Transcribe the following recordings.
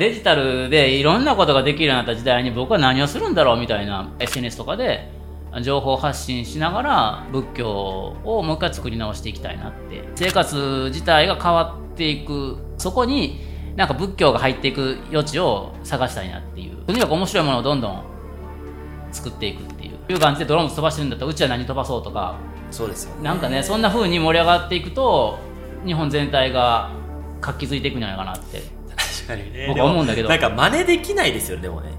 デジタルでいろんなことができるようになった時代に僕は何をするんだろうみたいな SNS とかで情報発信しながら仏教をもう一回作り直していきたいなって。生活自体が変わっていく。そこになんか仏教が入っていく余地を探したいなっていう。とにかく面白いものをどんどん作っていくっていう。いう感じでドローン飛ばしてるんだったらうちは何飛ばそうとか。そうですよね。なんかねそんな風に盛り上がっていくと日本全体が活気づいていくんじゃないかなって確かにね。僕は思うんだけど。でもなんか真似できないですよねでもね。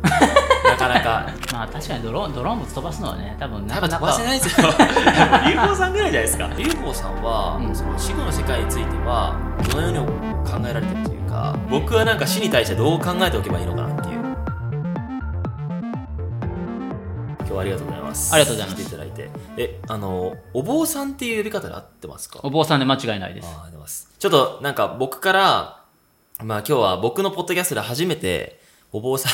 なかなか。まあ確かにドローンドローン物飛ばすのはね多分なかなかばせないですよ。UFO さんぐらいじゃないですか。UFO さんは、うん。その死後の世界についてはどのように考えられてるというか僕はなんか死に対してどう考えておけばいいのかなっていう。今日はありがとうございます。ありがとうございます。来ていただいて。えあのお坊さんっていう呼び方で合ってますか？お坊さんで間違いないです。ああ、あります。ちょっとなんか僕から、まあ今日は僕のポッドキャストで初めてお坊さ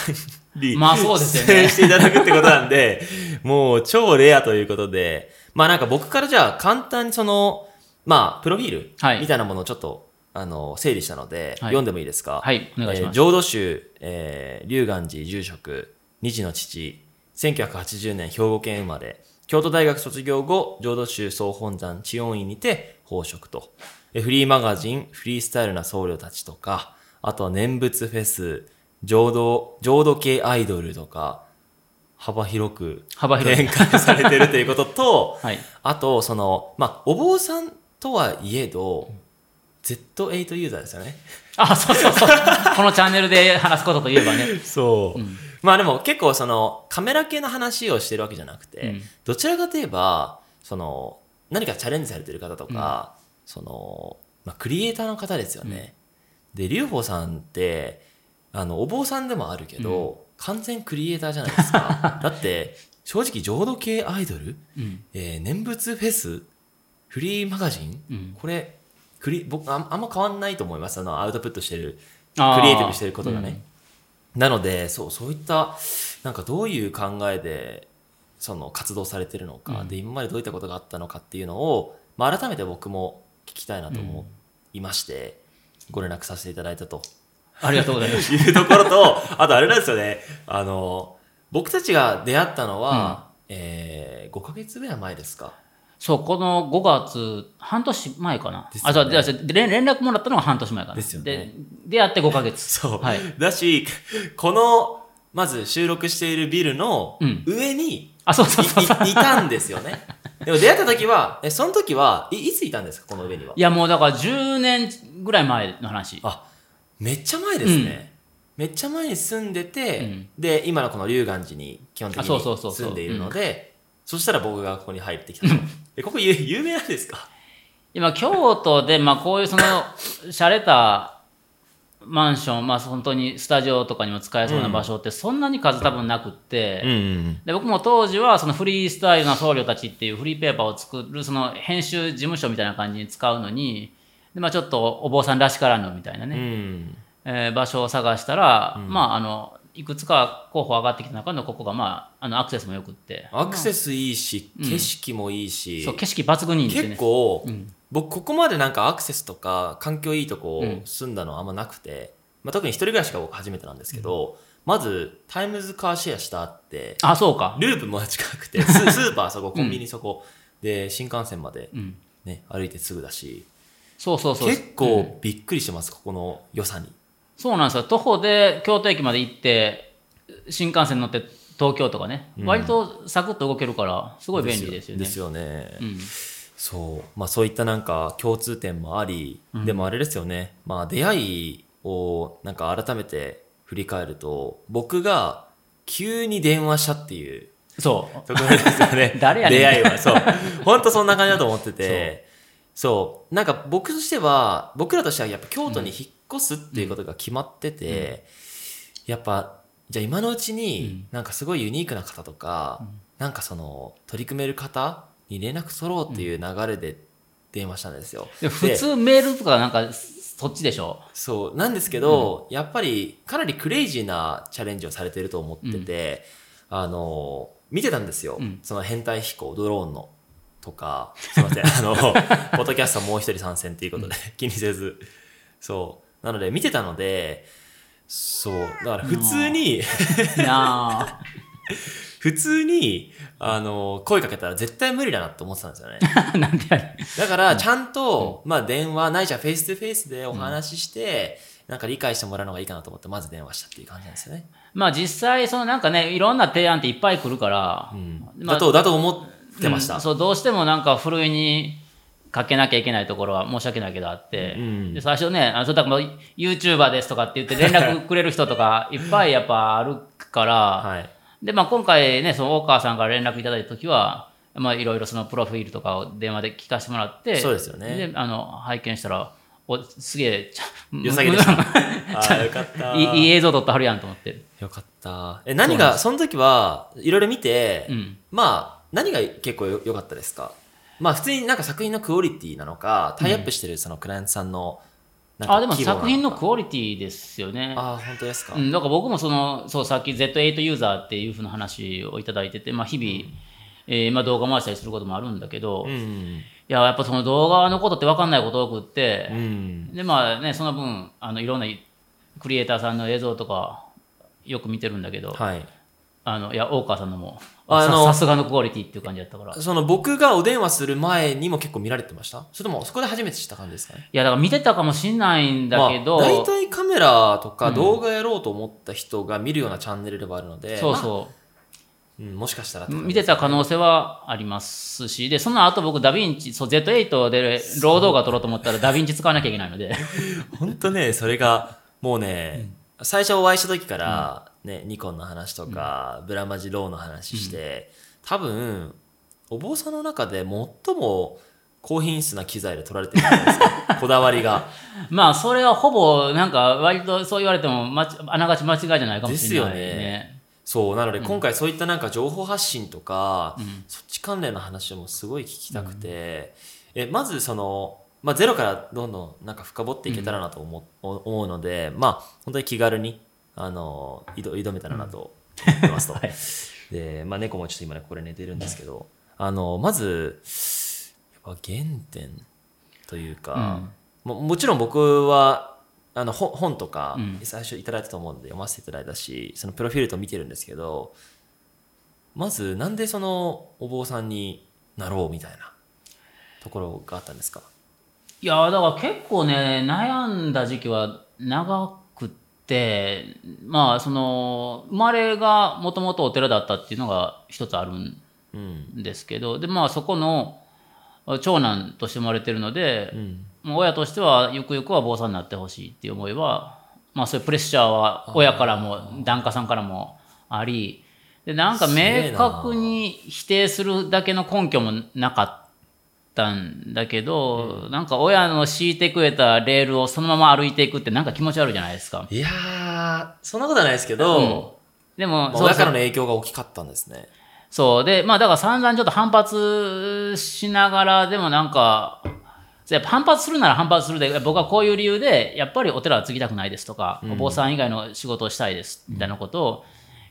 んに、まあそうですよね。出演していただくってことなんで、もう超レアということで、まあなんか僕からじゃあ簡単にその、まあプロフィールはい。みたいなものをちょっと、あの、整理したので、はい。読んでもいいですか？はいお願いします。えー浄土宗、えー、龍岩寺住職、二児の父、1980年兵庫県生まれ、京都大学卒業後、浄土宗総本山知恩院にて奉職と。えフリーマガジン、フリースタイルな僧侶たちとか、あとは念仏フェス、浄土、浄土系アイドルとか、幅広く幅広い。展開されてるということと、はい。あと、その、まあ、お坊さんとはいえど、Z8 ユーザーですよね。あそうそうそう。このチャンネルで話すことといえばね。そう。うん。まあでも結構そのカメラ系の話をしてるわけじゃなくて、うん。どちらかといえば、その何かチャレンジされてる方とか、その、まあクリエイターの方ですよね。で、劉邦さんって、あの、お坊さんでもあるけど、完全クリエイターじゃないですか。だって、正直浄土系アイドル、うんえー念仏フェス、フリーマガジン、うんこれ、クリ僕あんあんま変わんないと思います。あの、アウトプットしてるクリエイティブしてることがね。なので、そう、そういった、なんかどういう考えで、その活動されてるのか、うんで、今までどういったことがあったのかっていうのを、まあ、改めて僕も聞きたいなと思いまして、ご連絡させていただいたと。ありがとうございます。いうところと、あとあれなんですよね、あの、僕たちが出会ったのは、えー、5ヶ月ぐらい前ですか。そうこの5月半年前かな、ね。あそう連連絡もらったのが半年前かな。ですよね。で出会って5ヶ月。そう。はい。だし、この、まず収録しているビルのうん。上に、あそうそうそうそう。いいいたんですよね。でも出会った時は、え、その時はい、いついたんですか？この上には。いやもうだから10年ぐらい前の話。あ、めっちゃ前ですね。めっちゃ前に住んでて、うん。で、今のこの龍岩寺に基本的あそうそうそうそう。に住んでいるので、そしたら僕がここに入ってきたと。え、ここ有有名なんですか？今京都でまあこういうその洒落たマンションまあ本当にスタジオとかにも使えそうな場所ってそんなに数多分なくって、んうん。で僕も当時はそのフリースタイルな僧侶たちっていうフリーペーパーを作るその編集事務所みたいな感じに使うのにで、まあ、ちょっとお坊さんらしからぬみたいなうね、ん。えー場所を探したら、まああのいくつか候補上がってきた中のここが、まあ、あのアクセスもよくって。アクセスいいし、うん。景色もいいし、そう景色抜群にいいんですよ結ね構、うん。僕ここまでなんかアクセスとか環境いいとこうん。住んだのはあんまなくて、まあ、特に一人暮らしが僕初めてなんですけど、まずタイムズカーシェアしたってあそうか。ループも近くてス スーパーそこコンビニそこ、で新幹線まで、うん。ね、歩いてすぐだし。そうそうそう。結うん。構びっくりしてますここの良さにそうなんですよ。徒歩で京都駅まで行って新幹線乗って東京とかね、うん。割とサクッと動けるからすごい便利ですよね。ですよね、うん。そう。まあそういったなんか共通点もあり、でもあれですよね。まあ出会いをなんか改めて振り返ると僕が急に電話したっていうそう。ところですよね。誰やねん。出会いは。そう。本当そんな感じだと思ってて。そう。なんか僕としては僕らとしてはやっぱ京都に引っ越すっていうことが決まってて、やっぱじゃあ今のうちになんかすごいユニークな方とか、なんかその取り組める方に連絡取ろうっていう流れで電話したんですよ。で普で通メールとかなんかそっちでしょ？そう、なんですけど、やっぱりかなりクレイジーなチャレンジをされてると思ってて、あの、見てたんですよ。うんその変態飛行、ドローンの。とか、すいません、あの、ポッドキャストもう一人参戦っていうことで、気にせず。そう。なので、見てたので、そう。だから普通に。普通に、あの、声かけたら絶対無理だなって思ってたんですよね。なんでだから、ちゃんと、まあ電話、ないしはフェイス2フェイスでお話しして、なんか理解してもらうのがいいかなと思って、まず電話したっていう感じなんですよね。まあ実際、そのなんかね、いろんな提案っていっぱい来るから、まあだと、だと思ってました。うんそう、どうしてもなんか、ふるいにかけなきゃいけないところは申し訳ないけどあって、うんで最初ね、あのそれだから YouTuber ですとかって言って連 絡くれる人とかいっぱいやっぱあるから、はい。で、まあ今回ね、その大川さんから連絡いただいたときは、まあいろいろそのプロフィールとかを電話で聞かせてもらって、そうですよねで、あの、拝見したら、お、すげえ、ちゃ良さげでした。ああ、よかった。いいいい映像撮ってはるやんと思って。よかった。え、何が、その時は、いろいろ見て、うんまあ、何が結構よ良かったですか？まあ、普通になんか作品のクオリティなのか、タイアップしてるそのクライアントさんの、あ、でも作品のクオリティですよね。ああ、本当ですか。うん、だから僕もその、そう、さっき Z8 ユーザーっていうふうな話をいただいてて、まあ日々、えーまあ動画回したりすることもあるんだけど、いうん。や、やっぱその動画のことって分かんないこと多くってう、ん。で、まあね、その分、あの、いろんなクリエイターさんの映像とか、よく見てるんだけど、はい。あの、いや、大川さんのも、あのささすがのクオリティっていう感じだったから。いその僕がお電話する前にも結構見られてました？それともそこで初めて知った感じですかね？や、だから見てたかもしんないんだけど、まあ、大体カメラとか動画やろうと思った人が見るようなチャンネルではあるので、まあそうそう。ん、もしかしたらっう。て感じ見てた可能性はありますし、で、その後僕ダヴィンチ、そう、Z8 でロー動画撮ろうと思ったらダヴィンチ使わなきゃいけないので、本当ね、それが、もうね、最初お会いした時から、ね、ニコンの話とか、ブラマジローの話して、多分、お坊さんの中で最も高品質な機材で撮られてるじゃないですか。こだわりが。まあ、それはほぼ、なんか、割とそう言われても、まちあながち間違いじゃないかもしれないですよね。そう、なので今回そういったなんか情報発信とか、そっち関連の話もすごい聞きたくて、え、まずその、まあゼロからどんどんなんか深掘っていけたらなと思,、う思うので、まあ本当に気軽に、あの、挑挑めたらなと思ってますと。はい。で、まあ猫もちょっと今ね、これ寝てるんですけど、あの、まず、やっぱ原点というか、ももちろん僕は、あの本本とかうん。最初いただいたと思うんで読ませていただいたし、そのプロフィールと見てるんですけどまずなんでそのお坊さんになろうみたいなところがあったんですか？いや、だから結構ね、悩んだ時期は長まあ、その、生まれがもともとお寺だったっていうのが一つあるんうん。ですけど、で、まあ、そこの長男として生まれてるので、うん。もう親としてはゆくゆくは坊さんになってほしいっていう思いは、まあそういうプレッシャーは親からも檀家さんからもあり、で、なんか明確に否定するだけの根拠もなかったんだけど、なんか親の敷いてくれたレールをそのまま歩いていくってなんか気持ち悪いじゃないですか。いやーそんなことはないですけど、でも、まあ親からの影響が大きかったんですね。そう。で、まあだから散々ちょっと反発しながら、でもなんか、やっぱ反発するなら反発するで、僕はこういう理由で、やっぱりお寺は継ぎたくないですとか、お坊さん以外の仕事をしたいです、みたいなことを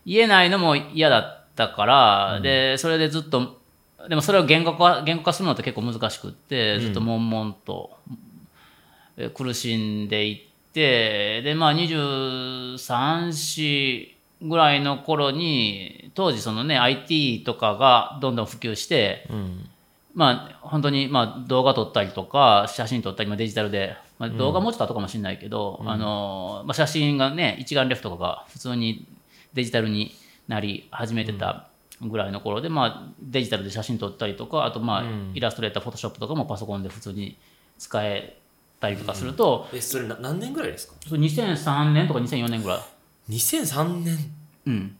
言えないのも嫌だったから、で、それでずっと、でもそれを言語化、言語化するのって結構難しくって、ずっと悶々と、え苦しんでいって、で、まあ23、4ぐらいの頃に、当時そのね、IT とかがどんどん普及して、うん。まあ本当にまあ動画撮ったりとか、写真撮ったり、まあデジタルで、まあ、動画もうちょっと後かもしれないけど、あの、まあ写真がね、一眼レフとかが普通にデジタルになり始めてたぐらいの頃で、まあデジタルで写真撮ったりとか、あとまあイラストレーター、フォトショップとかもパソコンで普通に使えたりとかすると、えそれな何年ぐらいですか？それ2003年とか2004年ぐらい。2003年？うん。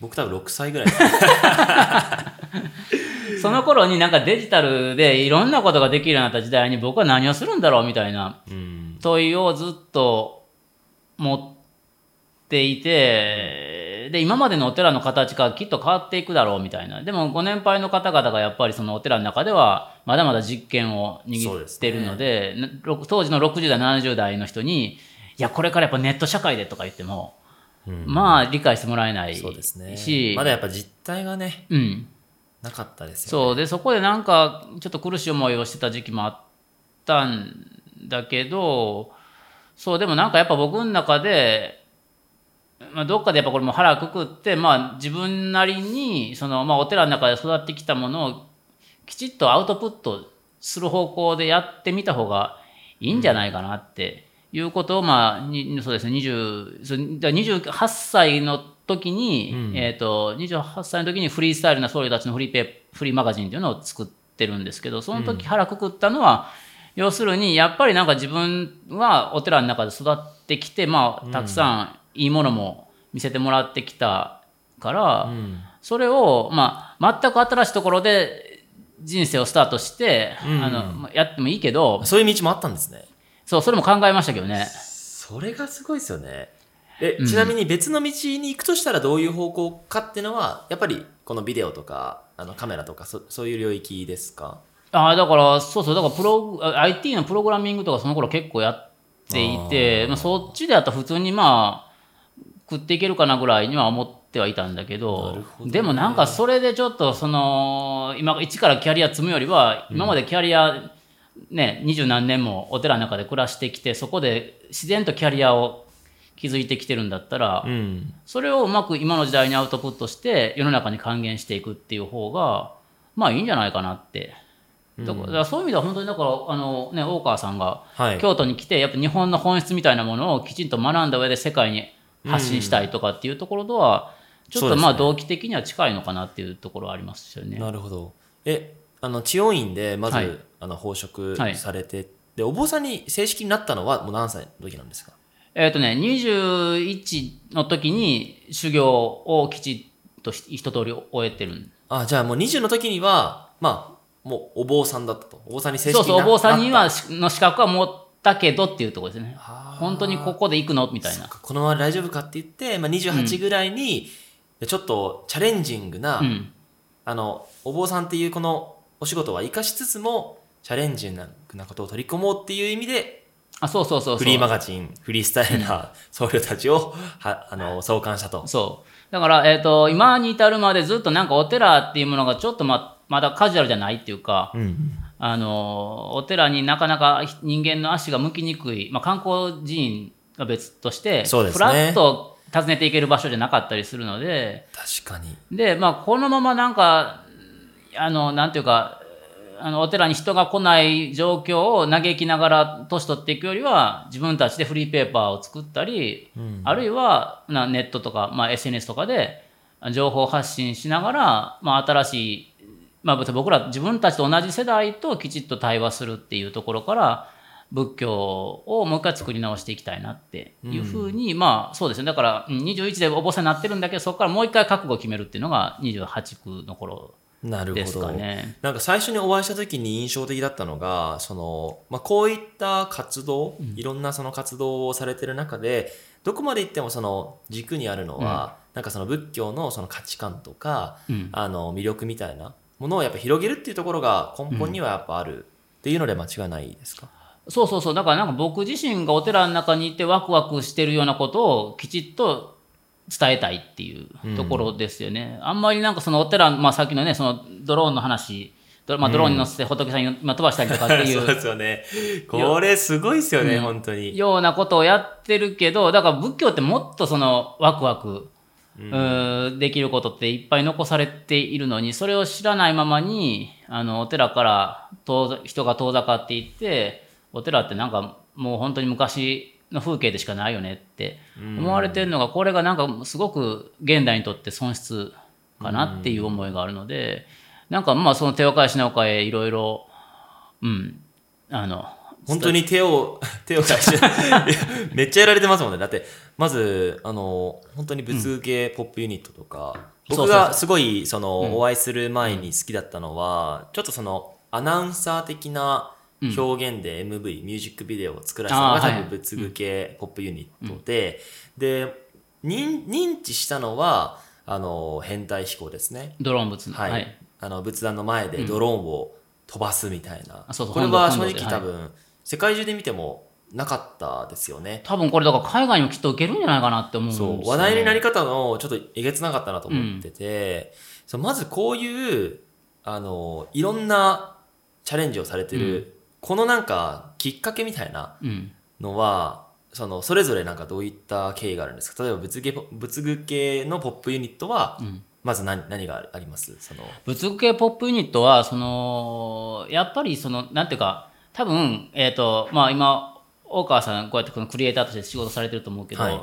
僕多分6歳ぐらい。その頃になんかデジタルでいろんなことができるようになった時代に僕は何をするんだろうみたいなうん。問いをずっと持っていて、で、今までのお寺の形がきっと変わっていくだろうみたいな。でもご年配の方々がやっぱりそのお寺の中ではまだまだ実験を握ってるので、なろ当時の60代、70代の人に、いや、これからやっぱネット社会でとか言っても、うん。まあ理解してもらえないし、そうですね。まだやっぱ実態がねうん。なかったですよね。そう。でそこでなんかちょっと苦しい思いをしてた時期もあったんだけどそうでもなんかやっぱ僕の中でまあ、どっかでやっぱこれも腹くくって、まあ、自分なりにその、まあ、お寺の中で育ってきたものをきちっとアウトプットする方向でやってみた方がいいんじゃないかなっていうことを、まあ、にそうですね20そうだから28歳の時に、えー、と28歳の時にフリースタイルな僧侶たちのフリーペーフリーマガジンっていうのを作ってるんですけどその時腹くくったのは、要するにやっぱりなんか自分はお寺の中で育ってきて、まあ、たくさんいいものも見せてもらってきたから、それを、まあ、全く新しいところで人生をスタートして、あのまあやってもいいけどそういう道もあったんですね。そうそれも考えましたけどね。それがすごいですよね。え、ちなみに別の道に行くとしたらどういう方向かっていうのは、やっぱりこのビデオとか、あのカメラとかそ、そういう領域ですか？ああだからそうそうだからプロあ IT のプログラミングとかその頃結構やっていてまあ、そっちでやったら普通にまあ食っていけるかなぐらいには思ってはいたんだけどねでもなんかそれでちょっとその今一からキャリア積むよりは今までキャリアね二十何年もお寺の中で暮らしてきてそこで自然とキャリアを築いてきてるんだったら、うん。それをうまく今の時代にアウトプットして世の中に還元していくっていう方がまあいいんじゃないかなって。だからそういう意味では本当にだからあのね大川さんがはい。京都に来てやっぱ日本の本質みたいなものをきちんと学んだ上で世界に発信したいとかっていうところとはちょっとまあ動機的には近いのかなっていうところはありますよね。なるほど。え、あの、治療院でまず、はい。あの、奉職はい。されて、で、お坊さんに正式になったのはもう何歳の時なんですか？えっ、とね21の時に修行をきちっと一通り終えてるん。あ、じゃあもう20の時には、まあ、もうお坊さんだったと。お坊さんに正式にそうそうお坊さんになはしの資格は持ったけどっていうところですね。本当にここで行くの？みたいな。このまま大丈夫かって言って、まあ、28ぐらいに、ちょっとチャレンジングな、うん。あの、お坊さんっていうこのお仕事は活かしつつも、チャレンジングなことを取り込もうっていう意味で、あ、そうそうそうそう。フリーマガジン、フリースタイルな僧侶たちを、は、あの、創刊したと。そう。だから、えっ、と、今に至るまでずっとなんかお寺っていうものがちょっとま、まだカジュアルじゃないっていうか、うん。あの、お寺になかなか人間の足が向きにくい、まあ観光寺院が別として、そうですねふらっと訪ねていける場所じゃなかったりするので、確かに。で、まあこのままなんか、あの、なんていうか、あの、お寺に人が来ない状況を嘆きながら年取っていくよりは、自分たちでフリーペーパーを作ったり、あるいはなネットとか、まあ、SNS とかで情報発信しながら、まあ、新しい、まあ、僕ら自分たちと同じ世代ときちっと対話するっていうところから仏教をもう一回作り直していきたいなっていうふうに、まあそうですね。だからうん21でお坊さんになってるんだけどそこからもう一回覚悟を決めるっていうのが28区の頃なるですほど。かね。なんか最初にお会いした時に印象的だったのが、その、まあ、こういった活動、いろんなその活動をされてる中で、どこまで行ってもその軸にあるのは、なんかその仏教のその価値観とか、うん。あの魅力みたいなものをやっぱ広げるっていうところが根本にはやっぱあるっていうので間違いないですか、そうそうそう。だからなんか僕自身がお寺の中にいてワクワクしてるようなことをきちっと伝えたいっていうところですよね。あんまりなんかそのお寺、まあさっきのね、そのドローンの話、ドまあ、ドローンに乗せて仏さんにまあ飛ばしたりとかってい そううですよね。これすごいですよね、うん本当に。ようなことをやってるけど、だから仏教ってもっとそのワクワク、うーできることっていっぱい残されているのに、それを知らないままに、あの、お寺から遠ざ人が遠ざかっていって、お寺ってなんかもう本当に昔の風景でしかないよねって思われてるのが、これがなんかすごく現代にとって損失かなっていう思いがあるので、なんかまあその手を変え品を変えいろいろ、うん、あの、本当に手を、手を返して、めっちゃやられてますもんね。だって、まず、あの、本当に仏芸ポップユニットとか、うそうそう。がすごい、その、お会いする前に好きだったのは、ちょっとその、アナウンサー的な表現で MV、ミュージックビデオを作らせたのが多分仏具系ポップユニットで、で、認認知したのは、あの、変態飛行ですね。ドローン仏の。はい。あの、仏壇の前でドローンを飛ばすみたいな。あそうそう。これは正直多分、世界中で見てもなかったですよね。多分これだから海外にもきっと受けるんじゃないかなって思うんですよ、ね。そう、話題になり方のちょっとえげつなかったなと思ってて、そうまずこういう、あの、いろんなチャレンジをされてる、このなんかきっかけみたいなうん。のは、その、それぞれなんかどういった経緯があるんですか？例えば仏具、仏具系のポップユニットは、まず何何があります？その、仏具系ポップユニットは、その、やっぱりその、なんていうか、多分、えっ、と、まあ今、大川さんこうやってこのクリエイターとして仕事されてると思うけど、はい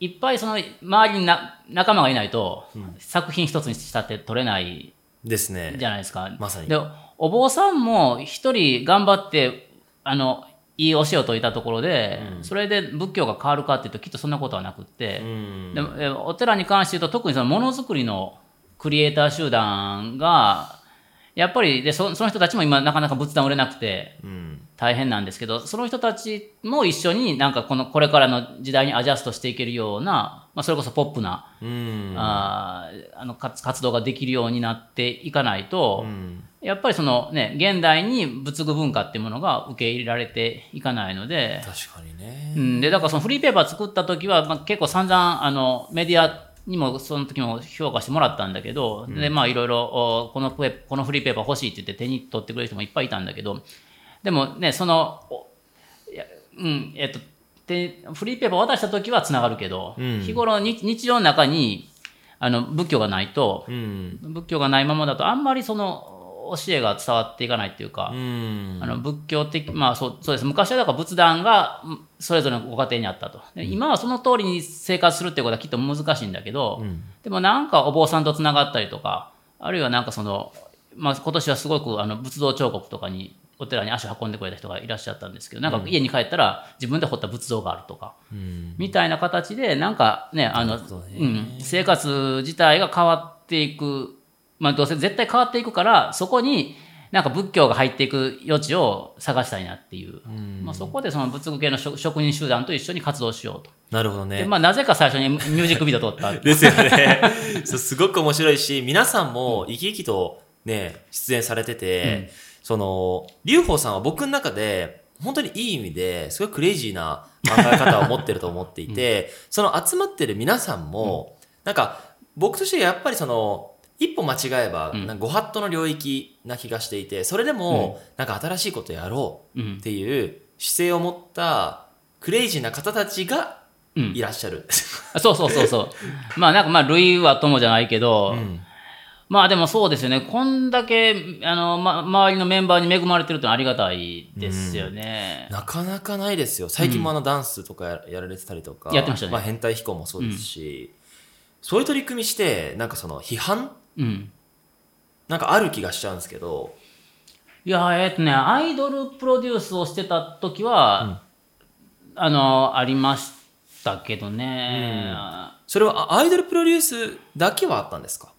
い、っぱいその周りにな仲間がいないと、作品一つにしたって取れないですね。じゃないですか。まさにで、お坊さんも一人頑張って、あの、いい教えを説いたところで、それで仏教が変わるかっていうときっとそんなことはなくって、うん。でお寺に関して言うと特にそのものづくりのクリエイター集団がやっぱりでそその人たちも今なかなか仏壇売れなくてうん。大変なんですけどその人たちも一緒になんかこのこれからの時代にアジャストしていけるような、まあ、それこそポップな、うん。あーあの活活動ができるようになっていかないと、うん。やっぱりそのね現代に仏具文化っていうものが受け入れられていかないので、確かにね。うん、でだからそのフリーペーパー作った時は、まあ、結構散々あのメディアにもその時も評価してもらったんだけど、でまあいろいろおこのペこのフリーペーパー欲しいって言って手に取ってくれる人もいっぱいいたんだけどでもねそのうんえっとでフリーペーパー渡した時はつながるけど、うん日頃日日常の中にあの仏教がないと、うん。仏教がないままだとあんまりその教えが伝わっていかないっていうか、うん。あの仏教的、まあそうそうです。昔はだから仏壇がうんそれぞれのご家庭にあったと。で今はその通りに生活するっていうことはきっと難しいんだけど、うんでもなんかお坊さんとつながったりとか、あるいはなんかその、まあ今年はすごくあの仏像彫刻とかに、お寺に足を運んでくれた人がいらっしゃったんですけど、なんか家に帰ったら自分で彫った仏像があるとか、うん。みたいな形で、なんかね、あの、ねうん、生活自体が変わっていく、まあどうせ絶対変わっていくから、そこになんか仏教が入っていく余地を探したいなっていう。まあそこでその仏具系の職職人集団と一緒に活動しようと。なるほどで、ね。まあなぜか最初にミュージックビデオ撮った。ですよね。そうすごく面白いし、皆さんも生き生きとね、出演されてて、その、劉邦さんは僕の中で、本当にいい意味で、すごいクレイジーな考え方を持ってると思っていて、その集まってる皆さんも、なんか、僕としてやっぱりその、一歩間違えば、んなんかご法度の領域な気がしていて、それでも、なんか新しいことやろううんっていう姿勢を持った、クレイジーな方たちがうんいらっしゃる。あそうそうそうそう。まあなんかまあ類は友じゃないけど、うんまあでもそうですよね。こんだけ、あの、ま、周りのメンバーに恵まれてるってのはありがたいですよね。なかなかないですよ。最近もあのダンスとかややられてたりとか、やってましたねあ変態飛行もそうですし、そういう取り組みして、なんかその批判うん。なんかある気がしちゃうんですけど、いや、えっとね、アイドルプロデュースをしてた時は、あの、ありましたけどね。それはあアイドルプロデュースだけはあったんですか？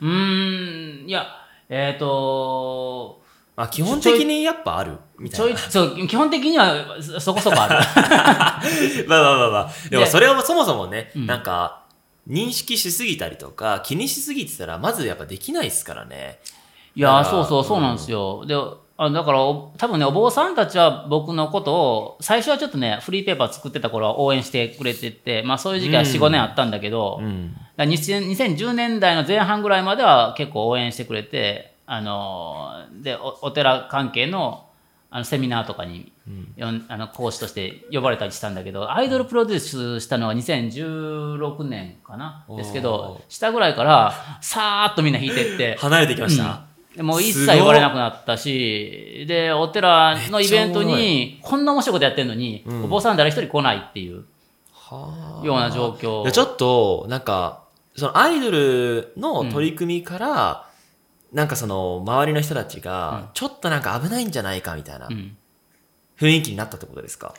うーん、いや、えっ、と、あ基本的にやっぱあるみたいな。ちょい、そう、基本的にはそそこそこある。まあまあまあまあ。でもでそれをそもそもね、なんか、認識しすぎたりとか、気にしすぎてたら、まずやっぱできないですからね。いやそうそう、そうなんですよ。で、あだから、お多分ね、お坊さんたちは僕のことを、最初はちょっとね、フリーペーパー作ってた頃は応援してくれてて、まあそういう時期は4、5年あったんだけど、うん。だから2000 2010年代の前半ぐらいまでは結構応援してくれて、あのーでおお寺関係のあのセミナーとかに、よんあの講師として呼ばれたりしたんだけどアイドルプロデュースしたのは2016年かな？ですけおど下ぐらいからさーっとみんな弾いてって。離れてきました。でもう一切言われなくなったしでお寺のイベントにこんな面白いことやってるのに、お坊さん誰一人来ないっていうはような状況。ちょっと、なんか、そのアイドルの取り組みから、なんかその周りの人たちが、ちょっとなんか危ないんじゃないかみたいなうん。雰囲気になったってことですか？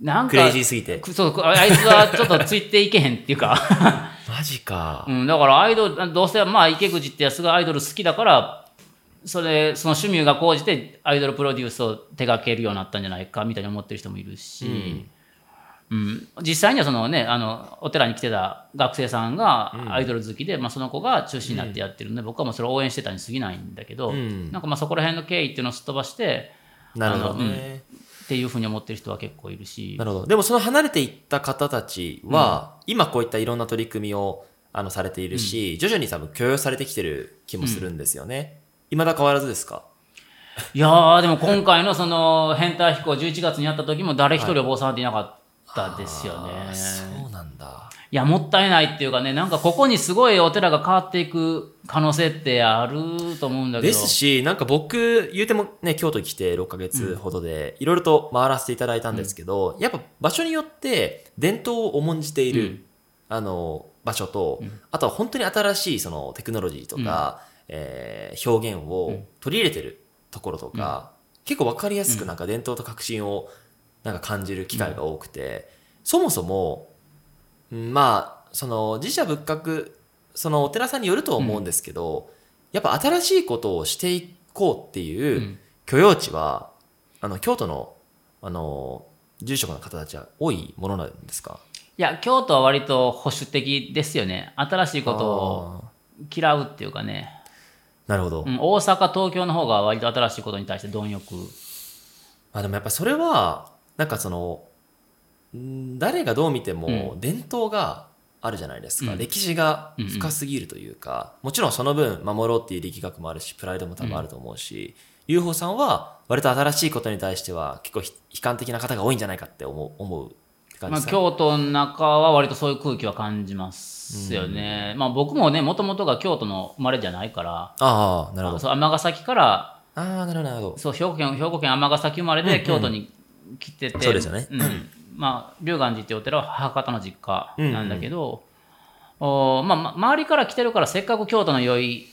なんかクレイジーすぎて。くそう、ああいつはちょっとついていけへんっていうか、マジか。うん、だからアイドル、どうせまあ池口ってやつがアイドル好きだから、それ、その趣味が高じてアイドルプロデュースを手掛けるようになったんじゃないかみたいに思ってる人もいるし、うん実際にはそのね、あの、お寺に来てた学生さんがアイドル好きで、まあその子が中心になってやってるんで、僕はもうそれを応援してたに過ぎないんだけど、うん。なんかまあそこら辺の経緯っていうのをすっ飛ばして、なるほど。ね。っていうふうに思ってる人は結構いるし。な、るほど。でもその離れていった方たちは、今こういったいろんな取り組みをあのされているし、徐々に多分許容されてきてる気もするんですよね。未だ変わらずですか？いやー、でも今回のその変態飛行11月にやった時も誰一人お坊さんっていなかったですよね。そうなんだ。いや、もったいないっていうかね、なんかここにすごいお寺が変わっていく可能性ってあると思うんだけど。ですし、なんか僕、言うてもね、京都来て6ヶ月ほどで、いろいろと回らせていただいたんですけど、やっぱ場所によって伝統を重んじている、うん。あの、場所と、あとは本当に新しいそのテクノロジーとか、えー表現を取り入れてるところとか、結構わかりやすくなんか伝統と革新をなんか感じる機会が多くて、そもそも、うんまあ、その自社仏閣、そのお寺さんによるとは思うんですけど、やっぱ新しいことをしていこうっていううん許容値は、あの、京都の、あの、住職の方たちは多いものなんですか？いや、京都は割と保守的ですよね。新しいことをあ嫌うっていうかね。ーなるほど。うん、大阪、東京の方が割と新しいことに対して貪欲。まあでもやっぱそれは、なんかその、ん誰がどう見ても伝統があるじゃないですか。うん歴史が深すぎるというか、もちろんその分守ろうっていう力学もあるし、プライドも多分あると思うし、UFO さんは割と新しいことに対しては結構ひ悲観的な方が多いんじゃないかって思う、思うまあ、京都の中は割とそういう空気は感じますよね。まあ僕もね、もともとが京都の生まれじゃないから、ああ、なるほど。そう尼崎から、ああ、なるほど、なるほど。そう、兵庫県、兵庫県尼崎生まれで京都に来てて、そうですよねうんまあ、龍岩寺っていうお寺は母方の実家なんだけど、おまあ、ま周りから来てるからせっかく京都の良い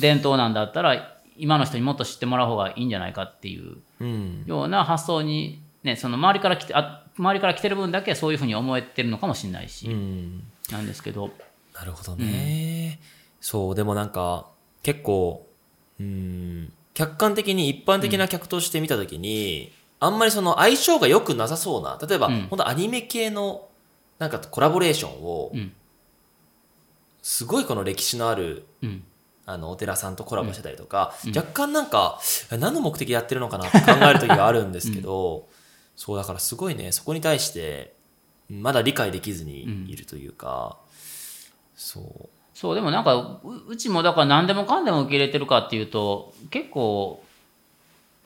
伝統なんだったら今の人にもっと知ってもらう方がいいんじゃないかっていううん。ような発想に、ね、その周りから来てあ周りから来てる分だけそういうふうに思えてるのかもしれないし、うん。なんですけど、なるほどね。そう、でもなんか、結構、うん、客観的に一般的な客として見たときに、あんまりその相性が良くなさそうな、例えば、うん。本当アニメ系の、なんかコラボレーションを、うん。すごいこの歴史のある、うん、あの、お寺さんとコラボしてたりとか、若干なんか、え何の目的でやってるのかなって考える時があるんですけど、そう、だからすごいね、そこに対して、まだ理解できずにいるというか、そう。そうでもなんかううちもだから何でもかんでも受け入れてるかっていうと結構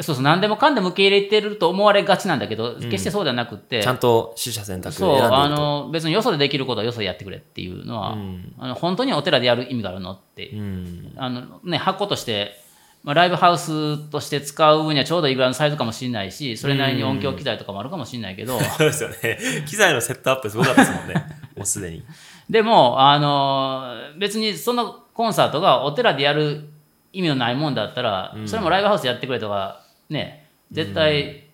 そうそう何でもかんでも受け入れてると思われがちなんだけど、決してそうではなくってちゃんと取捨選択そうでいると。あの別によそでできることはよそでやってくれっていうのは、うんあの本当にお寺でやる意味があるのって、うん。あのね、箱として、まあ、ライブハウスとして使うにはちょうどいいぐらいのサイズかもしれないしそれなりに音響機材とかもあるかもしれないけど、そうですよね。機材のセットアップすごかったですもんね。もうすでに。でも、あの別にそのコンサートがお寺でやる意味のないもんだったら、それもライブハウスやってくれとかね絶対、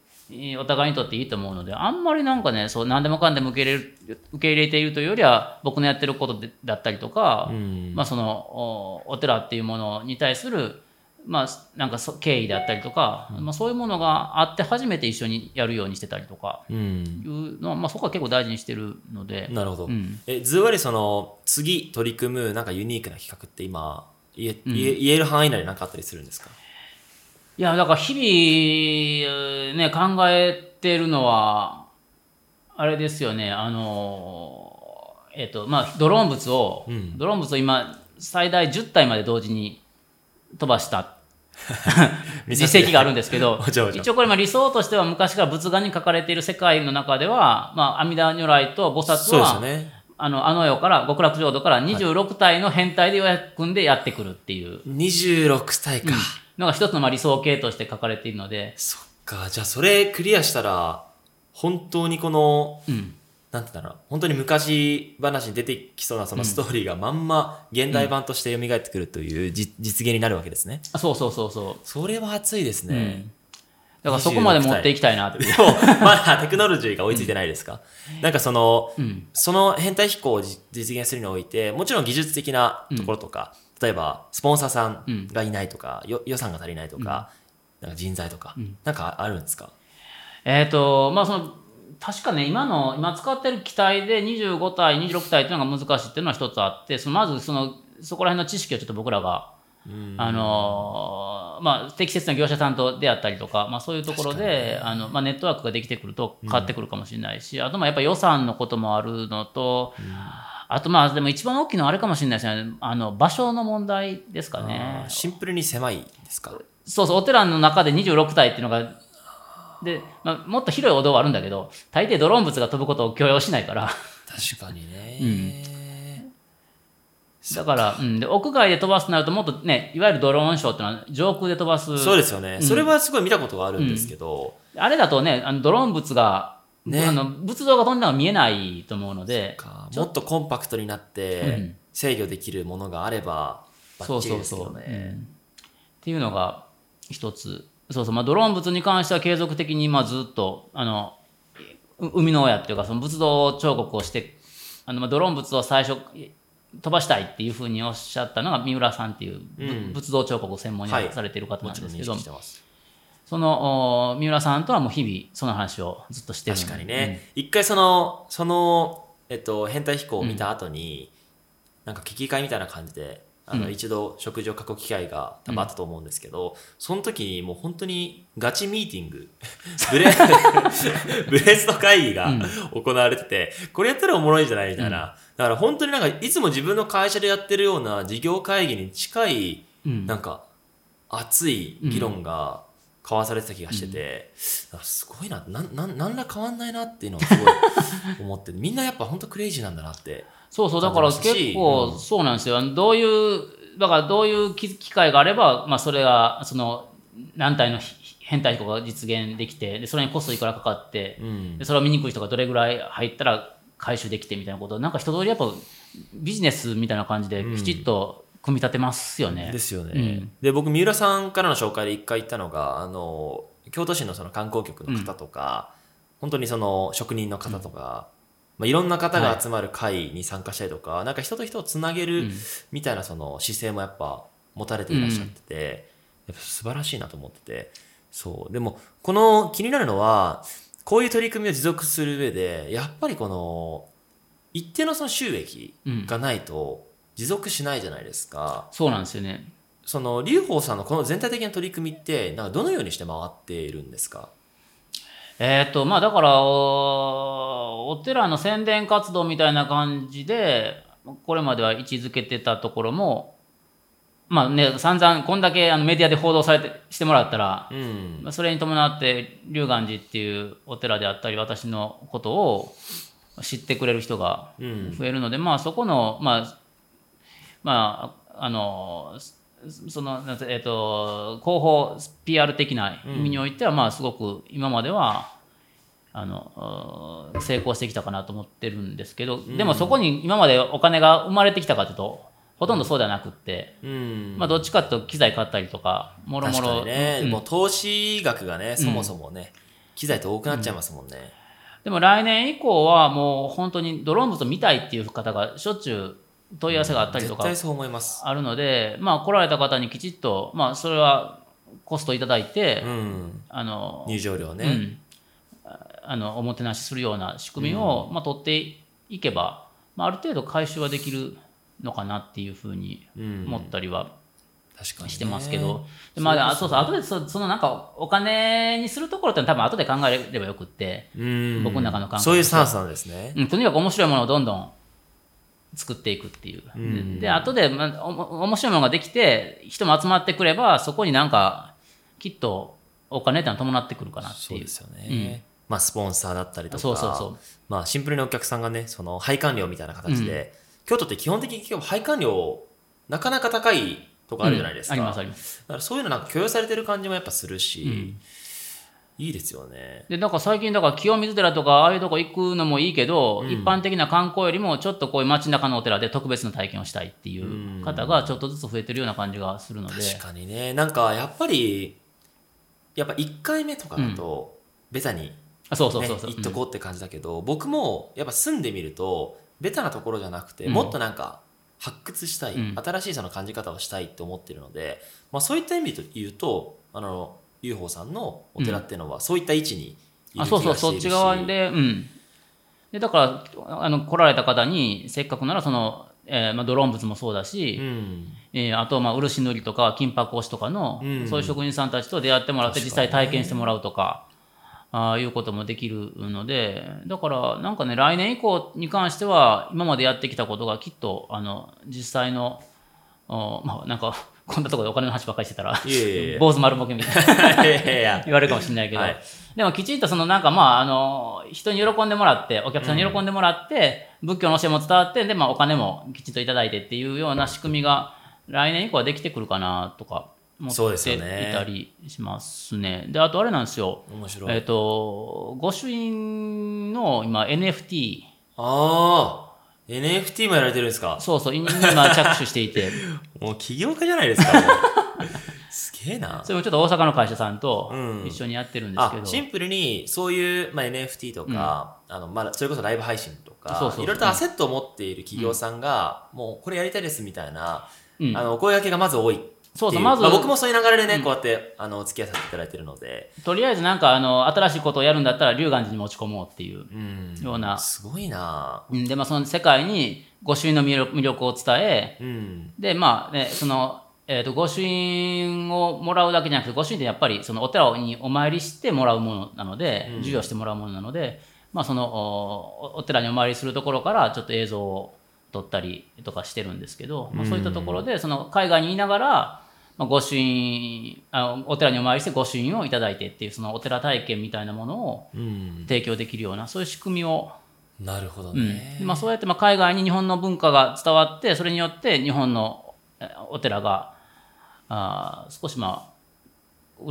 お互いにとっていいと思うのであんまりなんかねそう何でもかんでも受け入れる受け入れているというよりは僕のやってることでだったりとか、ん。まあ、そのおお寺っていうものに対するまあ、なんかそ敬意であったりとか、まあ、そういうものがあって初めて一緒にやるようにしてたりとかうん。いうのは、まあ、そこは結構大事にしてるので、なるほど。うん。え、ずばりその、次取り組むなんかユニークな企画って今、言え、言える範囲内で何かあったりするんですか？いや、だから日々、ね、考えてるのは、あれですよね、あの、えっ、と、まあ、ドローン物を、うん。ドローン物を今、最大10体まで同時に飛ばした。実績があるんですけど 一応これまあ理想としては昔から仏画に書かれている世界の中では、まあ、阿弥陀如来と菩薩は、ね。あのあの世から極楽浄土から26体の変態で予約組んでやってくるっていう。26体か。のが一つのまあ理想形として書かれているので、そっか。じゃあそれクリアしたら、本当にこの、うん、なんて言うんだろう。本当に昔話に出てきそうなそのストーリーがまんま現代版として蘇ってくるというじ実現になるわけですね。あそうそうそうそう。それは熱いですね。うん。だからそこまで持っていきたいなっていう。でも、まだテクノロジーが追いついてないですか、なんかその、うん。その変態飛行をじ実現するにおいて、もちろん技術的なところとか、例えば、スポンサーさんがいないとか、よ予算が足りないとか、なんか人材とか、なんかあるんですか？えっ、と、まあその、確かね、今の、今使ってる機体で25体、26体っていうのが難しいっていうのは一つあって、そのまずその、そこら辺の知識をちょっと僕らが、あのーまあ、適切な業者さんと出会ったりとか、まあ、そういうところで、あのまあ、ネットワークができてくると変わってくるかもしれないし、あとまあやっぱ予算のこともあるのと、あとまあでも一番大きいのはあれかもしれないですね。あの場所の問題ですかね。シンプルに狭いですか？そうそう、お寺の中で26体っていうのが、で、まあ、もっと広いお堂はあるんだけど、大抵ドローン物が飛ぶことを許容しないから、確かにね。だから、うん、で屋外で飛ばすとなると、もっとね、いわゆるドローンショーっていうのは上空で飛ばす。そうですよね、それはすごい見たことがあるんですけど、あれだとね、あのドローン物が、ね。あの仏像が飛んだのが見えないと思うので、か。もっとコンパクトになって、うん。制御できるものがあれば、バそうッチリですそうそう、うんけどね。っていうのが一つ。そうそう、まあ、ドローン物に関しては継続的にまあずっと、あの、う生みの親っていうか、その仏像彫刻をして、あのまあドローン物を最初、飛ばしたいっていうふうにおっしゃったのが三浦さんっていう、ぶうん。仏像彫刻を専門にはい。されている方なんですけど、識してます。そのお三浦さんとはもう日々その話をずっとしてる確かにね、一回そのその、えっと、変態飛行を見た後に、なんか危機会みたいな感じであの、うん。一度食事を囲む機会が多分あったと思うんですけど、その時にもう本当にガチミーティング ブレ ブレスト会議が行われてて、これやったらおもろいんじゃないみたいな、だから本当になんかいつも自分の会社でやってるような事業会議に近いうん。なんか熱い議論が交わされてた気がしてて、あすごいななんなんなんら変わんないなっていうのをすごい思って みんなやっぱ本当クレイジーなんだなってそうそう、だから結構うん。そうなんですよ。あのどういう、だからどういう機機会があれば、まあそれが、その、何体のひ変態飛行が実現できて、でそれにコストいくらかかって、うん。でそれを見にくい人がどれぐらい入ったら回収できてみたいなことを、なんか一通りやっぱビジネスみたいな感じできちっと組み立てますよね。ですよね、うん。で僕三浦さんからの紹介で一回行ったのがあの京都市のその観光局の方とか、本当にその職人の方とか、まあ、いろんな方が集まる会に参加したりとか、なんか人と人をつなげるみたいなその姿勢もやっぱ持たれていらっしゃってて、やっぱ素晴らしいなと思ってて。そう。でもこの気になるのはこういう取り組みを持続する上でやっぱりこの一定のその収益がないと持続しないじゃないですか。そうなんですよね。その劉邦さんのこの全体的な取り組みってなんかどのようにして回っているんですか？えっ、と、まあだからお、お寺の宣伝活動みたいな感じで、これまでは位置づけてたところも、まあね、散々こんだけあのメディアで報道されて、してもらったら、うんまあそれに伴って龍岩寺っていうお寺であったり私のことを知ってくれる人がうん増えるので、まあそこのまあまああのそのえっ、と広報 PR 的な意味においては、まあすごく今まではあのうん成功してきたかなと思ってるんですけど、でもそこに今までお金が生まれてきたかというとほとんどそうではなくって、うん。まあどっちかというと機材買ったりとかもろもろ。確かにね、うん。もう投資額がねそもそもね、機材って多くなっちゃいますもんね、でも来年以降はもう本当にドローン物を見たいっていう方がしょっちゅう問い合わせがあったりとか絶対そう思います。あるので、まあ来られた方にきちっと、まあそれはコストいただいて、うん。あの、入場料ね、うん、あのおもてなしするような仕組みを、まあ取っていけば、まあある程度回収はできるのかなっていうふうにうん。思ったりは確かに、ね、してますけど、でまあ、あそうそう、後でそそのなんかお金にするところって多分後で考えればよくって、うん。僕の中の感覚そういうスタンスなんですね、うん、とにかく面白いものをどんどん作っていくっていう。ん。で、後で、まあ、おも面白いものができて、人も集まってくれば、そこになんか、きっとお金ってのは伴ってくるかなっていう。そうですよね、まあスポンサーだったりとかそうそうそう。まあシンプルにお客さんがねその配管料みたいな形で、京都って基本的に配管料なかなか高いとこあるじゃないですか、うん。ありますあります。だからそういうのなんか許容されてる感じもやっぱするし、いいですよね。で、なんか最近、だから清水寺とか、ああいうとこ行くのもいいけど、一般的な観光よりも、ちょっとこういう街中のお寺で特別な体験をしたいっていう方が、ちょっとずつ増えてるような感じがするので。確かにね。なんかやっぱりやっぱ1回目とかだとベタに、ねあそうそうそうそう。行っとこうって感じだけど、僕もやっぱ住んでみるとベタなところじゃなくて、うん。もっとなんか発掘したい、うん。新しいその感じ方をしたいって思ってるので、まあ、そういった意味で言うとあの UFO さんのお寺っていうのはそういった位置にいる気があそうそうしているし。そっち側でうん。でだからあの来られた方にせっかくならその、えーまあ、ドローン物もそうだし、うん。えーあとまあ漆塗りとか金箔押しとかの、うん。そういう職人さんたちと出会ってもらって実際体験してもらうとかああいうこともできるのでだからなんかね来年以降に関しては今までやってきたことがきっとあの実際のおまあなんかこんなところでお金の話ばっかりしてたら、坊主丸ボケみたいな。言われるかもしれないけど、はい。でもきちんとそのなんかまあ、あの、人に喜んでもらって、お客さんに喜んでもらって、仏教の教えも伝わって、で、まあお金もきちんといただいてっていうような仕組みが来年以降はできてくるかなとか思そうですっていたりしますね。で、あとあれなんですよ。面白い。えっ、と、御朱印の今 NFT、ああ、NFT もやられてるんですか？そうそう、今着手していて、もう起業家じゃないですか。すげえな。そ。れもちょっと大阪の会社さんとうん。一緒にやってるんですけど、あシンプルにそういう、まあ、NFT とか、あのまあ、それこそライブ配信とかそうそういろいろとアセットを持っている企業さんが、もうこれやりたいですみたいな、うん。あのお声掛けがまず多いそうそうまずあ、僕もそういう流れでね、こうやってあのお付き合いさせていただいてるので、とりあえずなんかあの新しいことをやるんだったら龍岩寺に持ち込もうっていううん、ような。すごいな。うんで、まあ、その世界に御朱印の魅力を伝え、うん。で、まあね、その、えっ、と、御朱印をもらうだけじゃなくて、御朱印ってやっぱりそのお寺にお参りしてもらうものなので、授与してもらうものなので、まあ、そのお、お寺にお参りするところからちょっと映像を撮ったりとかしてるんですけど、まあ、そういったところで、その海外にいながら、まあ、御朱印あお寺にお参りして御朱印をいただいてっていうそのお寺体験みたいなものをうん、提供できるようなそういう仕組みをなるほどうん。ね、まあ、そうやってまあ海外に日本の文化が伝わってそれによって日本のえお寺があー少しまあ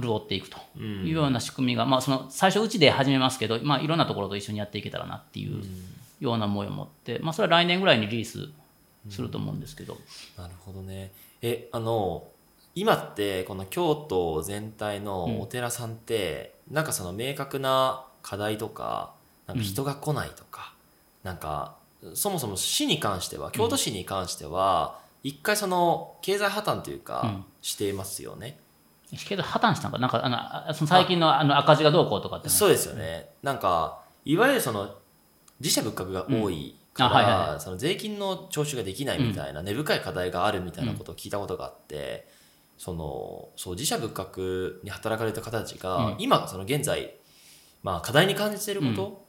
潤っていくというような仕組みが、まあ、その最初うちで始めますけど、まあ、いろんなところと一緒にやっていけたらなっていうような思いを持って、まあ、それは来年ぐらいにリリースすると思うんですけど、なるほどね。えあの今ってこの京都全体のお寺さんって、なんかその明確な課題とかなんか人が来ないとか、なんかそもそも市に関しては京都市に関しては、一回その経済破綻というか、うん。していますよね。けど破綻したんか？なんかあのあその最近のあ。の赤字がどうこうとかってそうですよね。なんかいわゆるその自社仏閣が多いから、その税金の徴収ができないみたいな、根深い課題があるみたいなことを聞いたことがあって、そのそう自社仏閣に働かれた方たちが、うん。今その現在、まあ、課題に感じていること、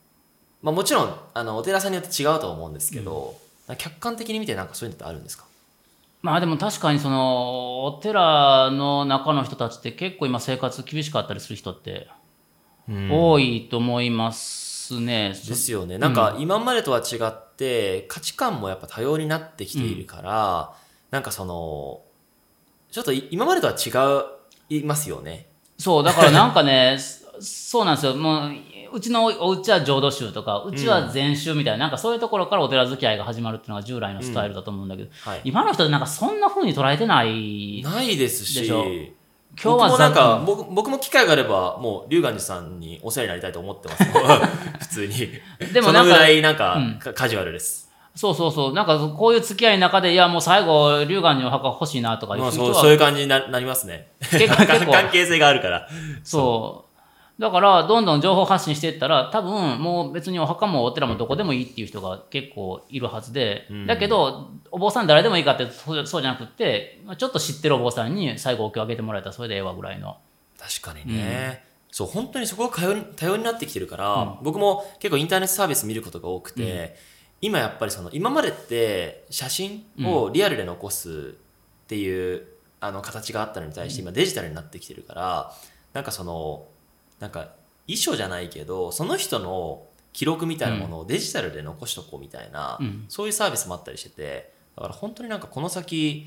まあ、もちろんあのお寺さんによって違うとは思うんですけど、客観的に見てなんかそういうのってあるんですか？まあでも確かにそのお寺の中の人たちって結構今生活厳しかったりする人って多いと思いますね。ですよね。なんか今までとは違って価値観もやっぱ多様になってきているから、なんかその、ちょっとい今までとは違いますよね。そう、だからなんかね、そ そうなんですよ。もう、うちのお家は浄土宗とか、うちは禅宗みたいな、なんかそういうところからお寺付き合いが始まるっていうのが従来のスタイルだと思うんだけど、はい。今の人ってなんかそんな風に捉えてない。ないですし、今日はもなんか、ざ僕僕も機会があれば、もう龍岩寺さんにお世話になりたいと思ってます。普通に。でもなんかそのぐらいなんか、うんカカジュアルです。そうそうそう。なんかこういう付き合いの中で、いやもう最後、龍岩にお墓欲しいなとかまあ、そうそういう感じにななりますね。結構 関係性があるから。そう。だから、どんどん情報発信していったら、多分、もう別にお墓もお寺もどこでもいいっていう人が結構いるはずで、だけど、お坊さん誰でもいいかってそうそうじゃなくって、まあちょっと知ってるお坊さんに最後お経あげてもらえたらそれでええわぐらいの。確かにね、そう本当にそこが多様に多様になってきてるから、僕も結構インターネットサービス見ることが多くて、今やっぱりその今までって写真をリアルで残すっていう、あの形があったのに対して今デジタルになってきてるからなんかそのなんか遺書じゃないけどその人の記録みたいなものをデジタルで残しとこうみたいな、うん。そういうサービスもあったりしててだから本当になんかこの先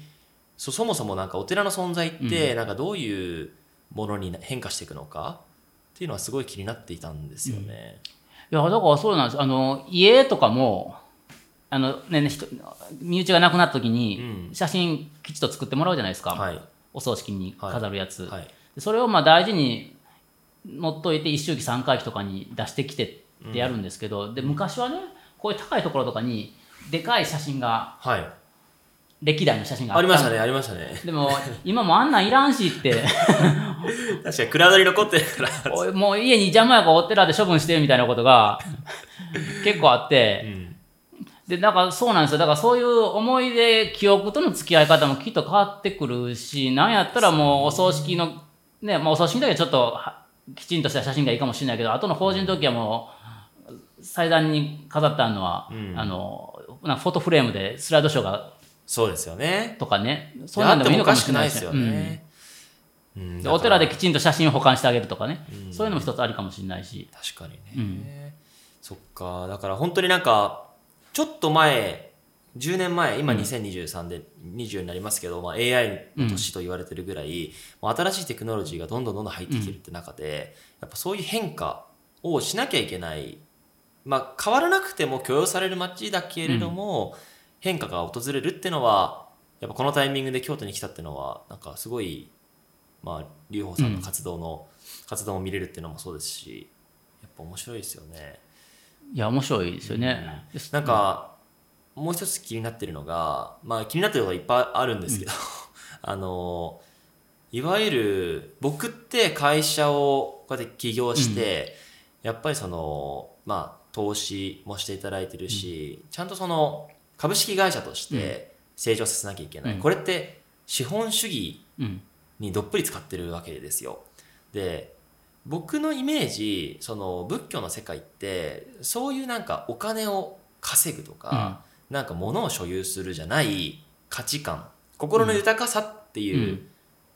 そそもそもなんかお寺の存在ってなんかどういうものに変化していくのかっていうのはすごい気になっていたんですよね。いや、だからそうなんです。あの、家とかも、あのね、ね人身内が亡くなった時にうん。写真きちっと作ってもらうじゃないですか。はい。お葬式に飾るやつ。はい。でそれをまあ大事に持っといて一周期三回忌とかに出してきてってやるんですけど、で昔はねこういう高いところとかにでかい写真がはい、歴代の写真がねありましたねありましたね。でも今もうあんなんいらんしって。確かに蔵取り残ってるから。もう家に邪魔やからお寺で処分してみたいなことが結構あって、うんでだからそうなんですよ。だからそういう思い出記憶との付き合い方もきっと変わってくるしなんやったらもうお葬式のね、まあ、お葬式の時はちょっとはきちんとした写真がいいかもしれないけど後の法事の時はもう祭壇に飾ってあるのは、うん。あのなフォトフレームでスライドショーがそうですよね。とかね、そううなんんでもいいのかもしれないですよね。うん。お寺できちんと写真を保管してあげるとかね、そういうのも一つありかもしれないし。確かにね、うん。そっか。だから本当になんかちょっと前10年前今2023で20になりますけど、まあ、AI の年と言われてるぐらい、もう新しいテクノロジーがどんどんどんどん入ってきてるって中で、やっぱそういう変化をしなきゃいけない、まあ、変わらなくても許容される街だけれども、変化が訪れるっていうのはやっぱこのタイミングで京都に来たっていうのはなんかすごい、まあ、劉邦さんの活動の、活動を見れるっていうのもそうですしやっぱ面白いですよね。いや、面白いですよね。なんか、もう一つ気になってるのが、まあ気になってることがいっぱいあるんですけど、あの、いわゆる僕って会社をこうやって起業して、やっぱりその、まあ投資もしていただいてるし、ちゃんとその株式会社として成長させなきゃいけない。うんこれって資本主義うん。にどっぷり使ってるわけですよ。で僕のイメージその仏教の世界ってそういうなんかお金を稼ぐとか、なんか物を所有するじゃない価値観心の豊かさっていううん。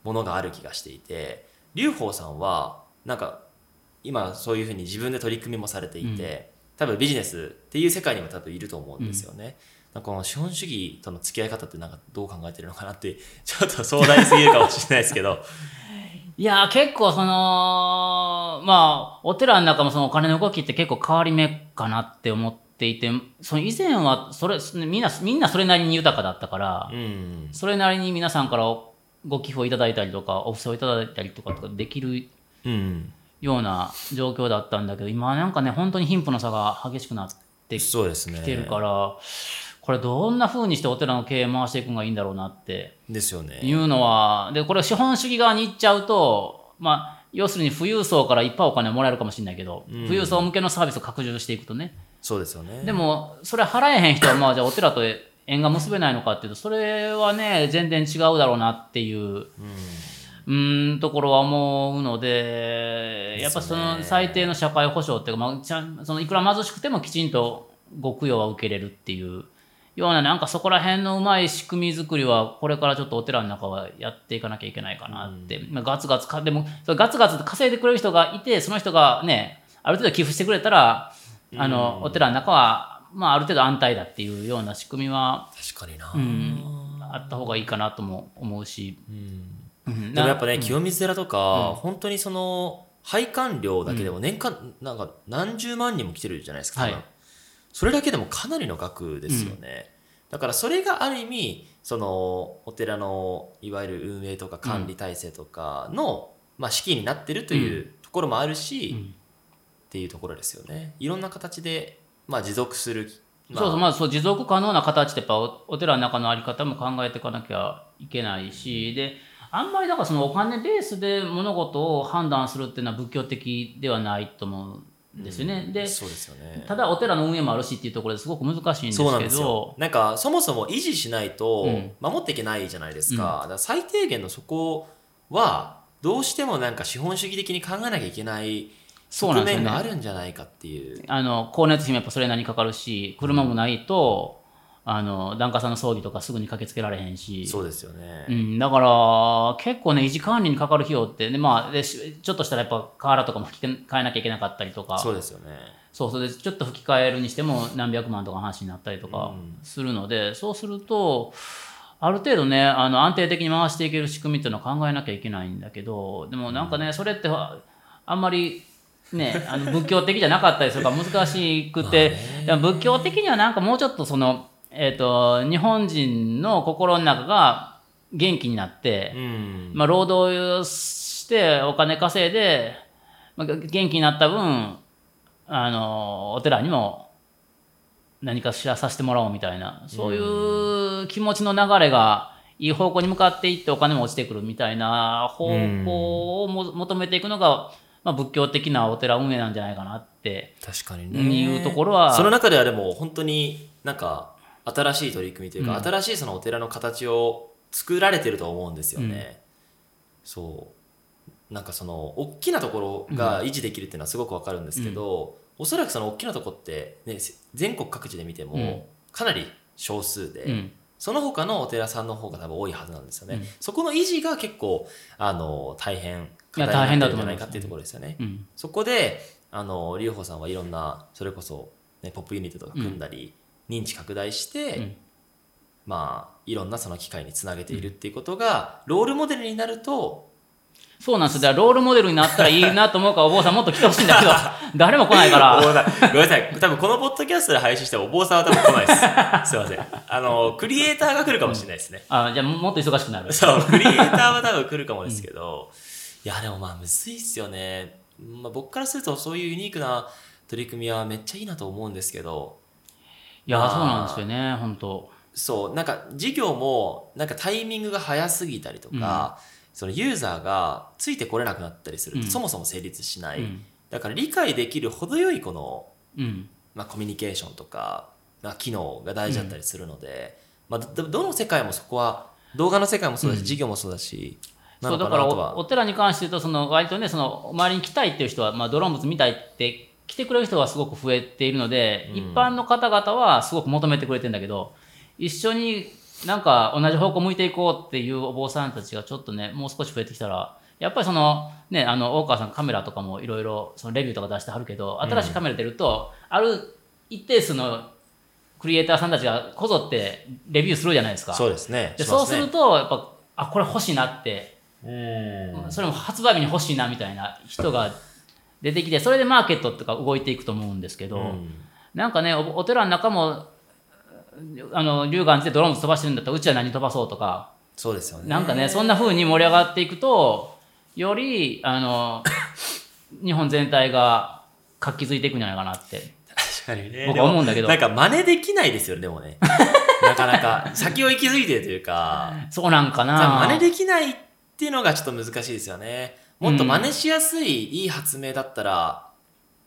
ものがある気がしていて、劉邦さんはなんか今そういうふうに自分で取り組みもされていて、多分ビジネスっていう世界にも多分いると思うんですよね。なんかこの資本主義との付き合い方ってなんかどう考えてるのかなってちょっと壮大すぎるかもしれないですけどいや、結構その、まあ、お寺の中もそのお金の動きって結構変わり目かなって思っていて、その以前はそれ、みんな、みんなそれなりに豊かだったから、うん。それなりに皆さんからご寄付をいただいたりとか、お布施をいただいたりとかとかできるうん。ような状況だったんだけど、今はなんかね、本当に貧富の差が激しくなってきそうですね。てるから、これどんな風にしてお寺の経営回していくのがいいんだろうなって。ですよね。いうのは、で、これ資本主義側に行っちゃうと、まあ、要するに富裕層からいっぱいお金をもらえるかもしれないけど、富裕層向けのサービスを拡充していくとね。そうですよね。でも、それ払えへん人は、まあ、じゃあお寺と縁が結べないのかっていうと、それはね、全然違うだろうなっていう、うーん、ところは思うので、やっぱその最低の社会保障っていうか、まあ、ちゃんそのいくら貧しくてもきちんとご供養は受けれるっていうような、なんかそこら辺のうまい仕組み作りは、これからちょっとお寺の中はやっていかなきゃいけないかなって。まあ、ガツガツか、でも、それガツガツ稼いでくれる人がいて、その人がね、ある程度寄付してくれたら、あの、お寺の中は、まあ、ある程度安泰だっていうような仕組みは、確かにな、うん、あった方がいいかなとも思うし。うん。でもやっぱね、な清水寺とか、本当にその配管料だけでも年間、なんか何十万人も来てるじゃないですか、はいそれだけでもかなりの額ですよね、だからそれがある意味そのお寺のいわゆる運営とか管理体制とかの、まあ、資金になってるというところもあるし、うん。っていうところですよね。いろんな形で、まあ、持続する、まあ。そうそう、まあ、そう、持続可能な形でやっぱおお寺の中のあり方も考えていかなきゃいけないし、で、あんまりだからそのお金ベースで物事を判断するっていうのは仏教的ではないと思うんですよね。で、そうですよね。ただお寺の運営もあるしっていうところですごく難しいんですそうなんですよ。けど、なんかそもそも維持しないとうん。守っていけないじゃないですか,、だから最低限のそこはどうしてもなんか資本主義的に考えなきゃいけない側面があるんじゃないかっていう。あの、光熱費もやっぱそれなりにかかるし、車もないと、あの、檀家さんの葬儀とかすぐに駆けつけられへんし、そうですよね、うん、だから、結構ね、維持管理にかかる費用って、ね、まあで、しちょっとしたらやっぱ瓦とかも吹き替えなきゃいけなかったりとか、そうですよね。そうそれでちょっと吹き替えるにしても何百万とかの話になったりとかするので、そうすると、ある程度ね、あの安定的に回していける仕組みっていうのは考えなきゃいけないんだけど、でもなんかね、それってああんまり、ね、あの仏教的じゃなかったりするから難しくて、仏教的にはなんかもうちょっとその、えっ、と、日本人の心の中が元気になって、うん。まあ、労働してお金稼いで、まあ、元気になった分あのお寺にも何かしらさせてもらおうみたいなそういう気持ちの流れがいい方向に向かっていってお金も落ちてくるみたいな方向をも求めていくのが、まあ、仏教的なお寺運営なんじゃないかなって確かにね。いうところはその中ではでも本当になんか新しい取り組みというか、うん。新しいそのお寺の形を作られてると思うんですよね、そう。なんかその大きなところが維持できるっていうのはすごくわかるんですけど、おそらくその大きなところって、ね、せ全国各地で見てもうん。かなり少数で、うん。その他のお寺さんの方が多分多いはずなんですよね。うん。そこの維持が結構、あの、大変、いや課題になってるんじゃ大変だと思いますないかっていうところですよね。うんそこで、あの、劉邦さんはいろんな、それこそ、ね、ポップユニットとか組んだり、認知拡大して、うんまあ、いろんなその機会につなげているっていうことが、ロールモデルになると、そうなんですよ。だからロールモデルになったらいいなと思うから、お坊さんもっと来てほしいんだけど、誰も来ないから。ごめんなさい。多分このポッドキャストで配信してもお坊さんは多分来ないです。すいません。あの、クリエイターが来るかもしれないですね。あじゃあもっと忙しくなる。そう、クリエイターは多分来るかもですけど、いや、でもまあ、むずいっすよね。まあ、僕からすると、そういうユニークな取り組みはめっちゃいいなと思うんですけど、いや、まあそうなんですよね、本当そう、なんか授業も、なんかタイミングが早すぎたりとか、そのユーザーがついてこれなくなったりすると、うんそもそも成立しない。うん。だから理解できる程よいこの、うん。まあ、コミュニケーションとか、まあ、機能が大事だったりするので、まあ、どどの世界もそこは、動画の世界もそうだし、うん授業もそうだし、なそうのだからお。寺に関して言うとその割とねその周りに来たいっていう人は、まあ、ドローン物見たいって来てくれる人がすごく増えているので、うん一般の方々はすごく求めてくれてるんだけど一緒になんか同じ方向向いていこうっていうお坊さんたちがちょっとねもう少し増えてきたらやっぱりそのねあの大川さんカメラとかもいろいろそのレビューとか出してはるけど新しいカメラ出ると、ある一定数のクリエイターさんたちがこぞってレビューするじゃないですか。そうですね。でそうするとやっぱあこれ欲しいなってうん。それも発売日に欲しいなみたいな人が出てきてそれでマーケットとか動いていくと思うんですけど、うんなんかねおお寺の中もあの龍眼寺でドローン飛ばしてるんだったらうちは何飛ばそうとかそうですよね。なんかねそんな風に盛り上がっていくとよりあの 日本全体が活気づいていくんじゃないかなって確かにね。僕は思うんだけどなんか真似できないですよね、でもね。なかなか。先を息づいてるというか、そうなんかな真似できないっていうのがちょっと難しいですよね。もっと真似しやすい、いい発明だったら、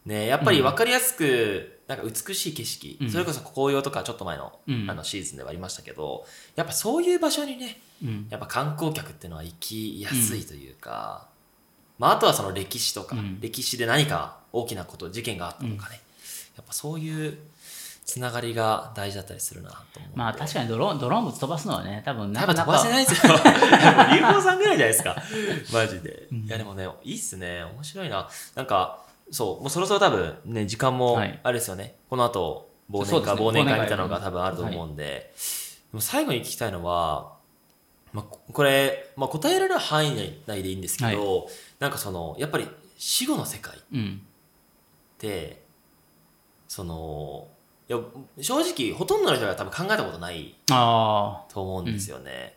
ね、やっぱり分かりやすく、なんか美しい景色、うん。それこそ紅葉とかちょっと前の,、うん。あのシーズンではありましたけど、やっぱそういう場所にね、うん。やっぱ観光客っていうのは行きやすいというか、まあ、あとはその歴史とか、うん。歴史で何か大きなこと事件があったとかね、やっぱそういうつながりが大事だったりするなと思うまあ確かにドローンドローン物飛ばすのはね多分な多分飛かなかばせないですよ。流行さんぐらいじゃないですか。マジで。いやでもね、いいっすね。面白いな。なんか、そう、もうそろそろ多分ね、時間もはいあれですよね。この後、忘年会、ね忘年会みたいなのが多分あると思うんで、でも最後に聞きたいのは、まあ、ここれ、まあ、答えられる範囲内でいいんですけど、なんかその、やっぱり死後の世界っうんて、その、いや正直ほとんどの人が多分考えたことないあと思うんですよね。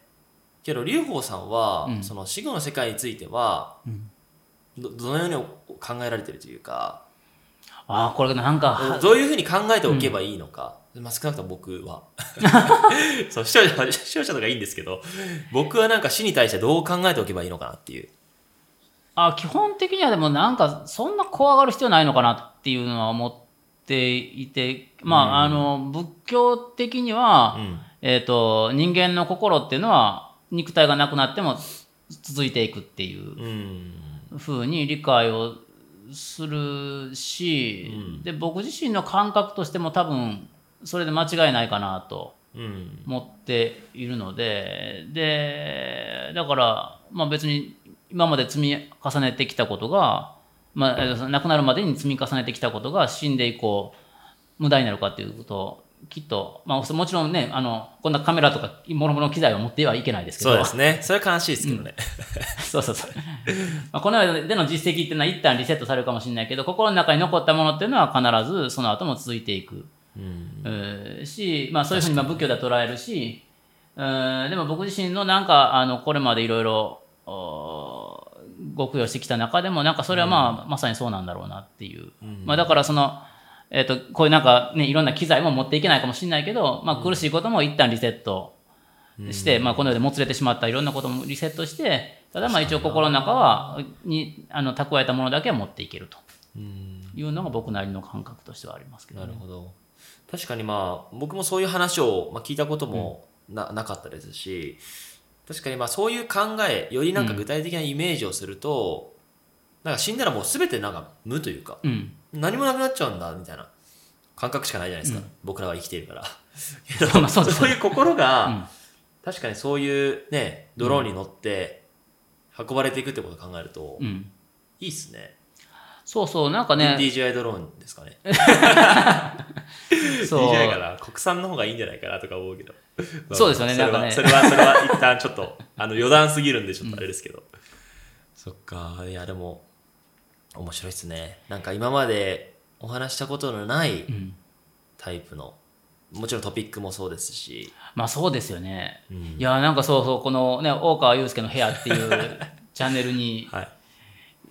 けど劉邦さんは、うん。その死後の世界についてはどどのように考えられてるというかあーこれなんかはどういうふうに考えておけばいいのか、まあ、少なくとも僕は。そう視聴者視聴者とかいいんですけど僕はなんか死に対してどう考えておけばいいのかなっていう。あ基本的にはでもなんかそんな怖がる必要ないのかなっていうのは思っていてまあ、あの仏教的には、うん。えー、と人間の心っていうのは肉体がなくなっても続いていくっていううん。ふうに理解をするし、うん。で僕自身の感覚としても多分それで間違いないかなとうん。思っているのででだから、まあ、別に今まで積み重ねてきたことが、まあ、えー亡くなるまでに積み重ねてきたことが死んで以降無駄になるかっていうことをきっと、まあ、もちろんねあのこんなカメラとかもろもろの機材を持ってはいけないですけどそうですねそれは悲しいですけどね。そうそうそう。まあこの世での実績っていうのは一旦リセットされるかもしれないけど、心の中に残ったものっていうのは必ずその後も続いていく。うんえーし、まあそういうふうにまあ仏教では捉えるし、うんでも僕自身のなんか、あの、これまでいろいろ、おご供養してきた中でも、なんかそれはまあ、まさにそうなんだろうなっていう。まあだからその、えっ、と、こういうなんかね、いろんな機材も持っていけないかもしれないけど、まあ苦しいことも一旦リセットして、まあこの世でもつれてしまったいろんなこともリセットして、ただまあ一応心の中は、に、あの、蓄えたものだけは持っていけると。うん。いうのが僕なりの感覚としてはありますけどね。なるほど。確かにまあ僕もそういう話を、まあ、聞いたこともな,、なかったですし確かにまあそういう考えよりなんか具体的なイメージをすると、なんか死んだらもう全てなんか無というかうん。何もなくなっちゃうんだみたいな感覚しかないじゃないですか。うん僕らは生きているから。まあそうそういう心が、うん確かにそういうね、ドローンに乗って運ばれていくってことを考えると、うん。いいっすね。そうそう、なんかね、DJI ドローンですかね。そう DJI かな国産の方がいいんじゃないかなとか思うけど。そうですよねそれはなんかねそれは、それは一旦ちょっと、あの余談すぎるんでちょっとあれですけど。そっか、いやでも、面白いっすね。なんか今までお話したことのないうん。タイプの、もちろんトピックもそうですし、まあそうですよね。うんいや、なんかそうそう、このね、大川祐介の部屋っていう チャンネルに、はい。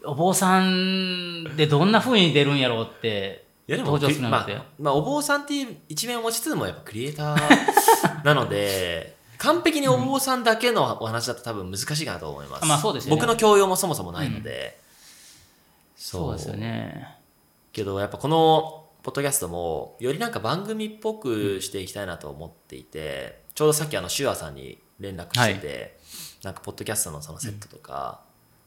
お坊さんでどんな風に出るんやろうって、いやでも登場するなんて。まあ、まあ、お坊さんっていう一面を持ちつつもやっぱクリエイター なので、完璧にお坊さんだけのお話だと多分難しいかなと思います。まあそうですよね僕の教養もそもそもないので。そうですよね。けどやっぱこのポッドキャストもよりなんか番組っぽくしていきたいなと思っていて、ちょうどさっきあのシュアさんに連絡してて、なんかポッドキャストのそのセットとか、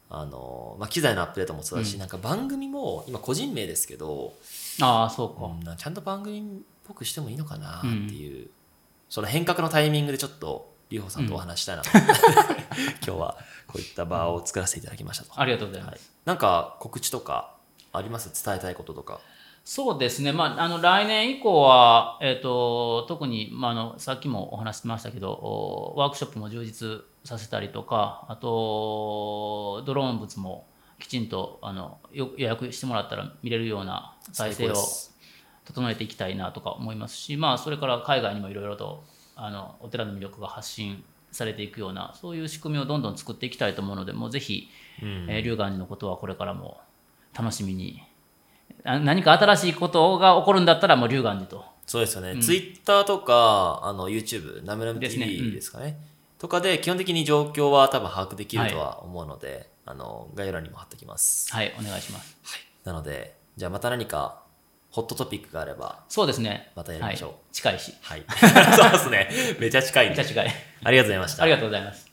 あのまあ、機材のアップデートもそうだし、うんなんか番組も今個人名ですけど、ああ、そうか。うんちゃんと番組っぽくしてもいいのかなっていう、その変革のタイミングでちょっとリホさんとお話したいなと思って、今日はこういった場を作らせていただきましたと。ありがとうございます。はい、なんか告知とかあります？伝えたいこととか。そうですね、まあ、あの来年以降は、えー、と特に、まあ、あのさっきもお話ししましたけど、おワークショップも充実させたりとか、あとドローン物もきちんとあのよ予約してもらったら見れるような体制を整えていきたいなとか思いますし、まあ、それから海外にもいろいろとあのお寺の魅力が発信されていくような、そういう仕組みをどんどん作っていきたいと思うので、もうぜひ、うん。えー龍岩寺のことはこれからも楽しみにあ何か新しいことが起こるんだったらもう龍岩寺と。そうですよね、ツイッターとかあの YouTube、ナムナムですね。TV うん。ですかね。とかで基本的に状況は多分把握できるとは思うので、あの概要欄にも貼っておきます。はいお願いします。なので、じゃあまた何かホットトピックがあれば、そうですね。またやりましょう。はい、近いし。はい。そうですね。めちゃ近いめっちゃ近い。ありがとうございました。あり。がとうございます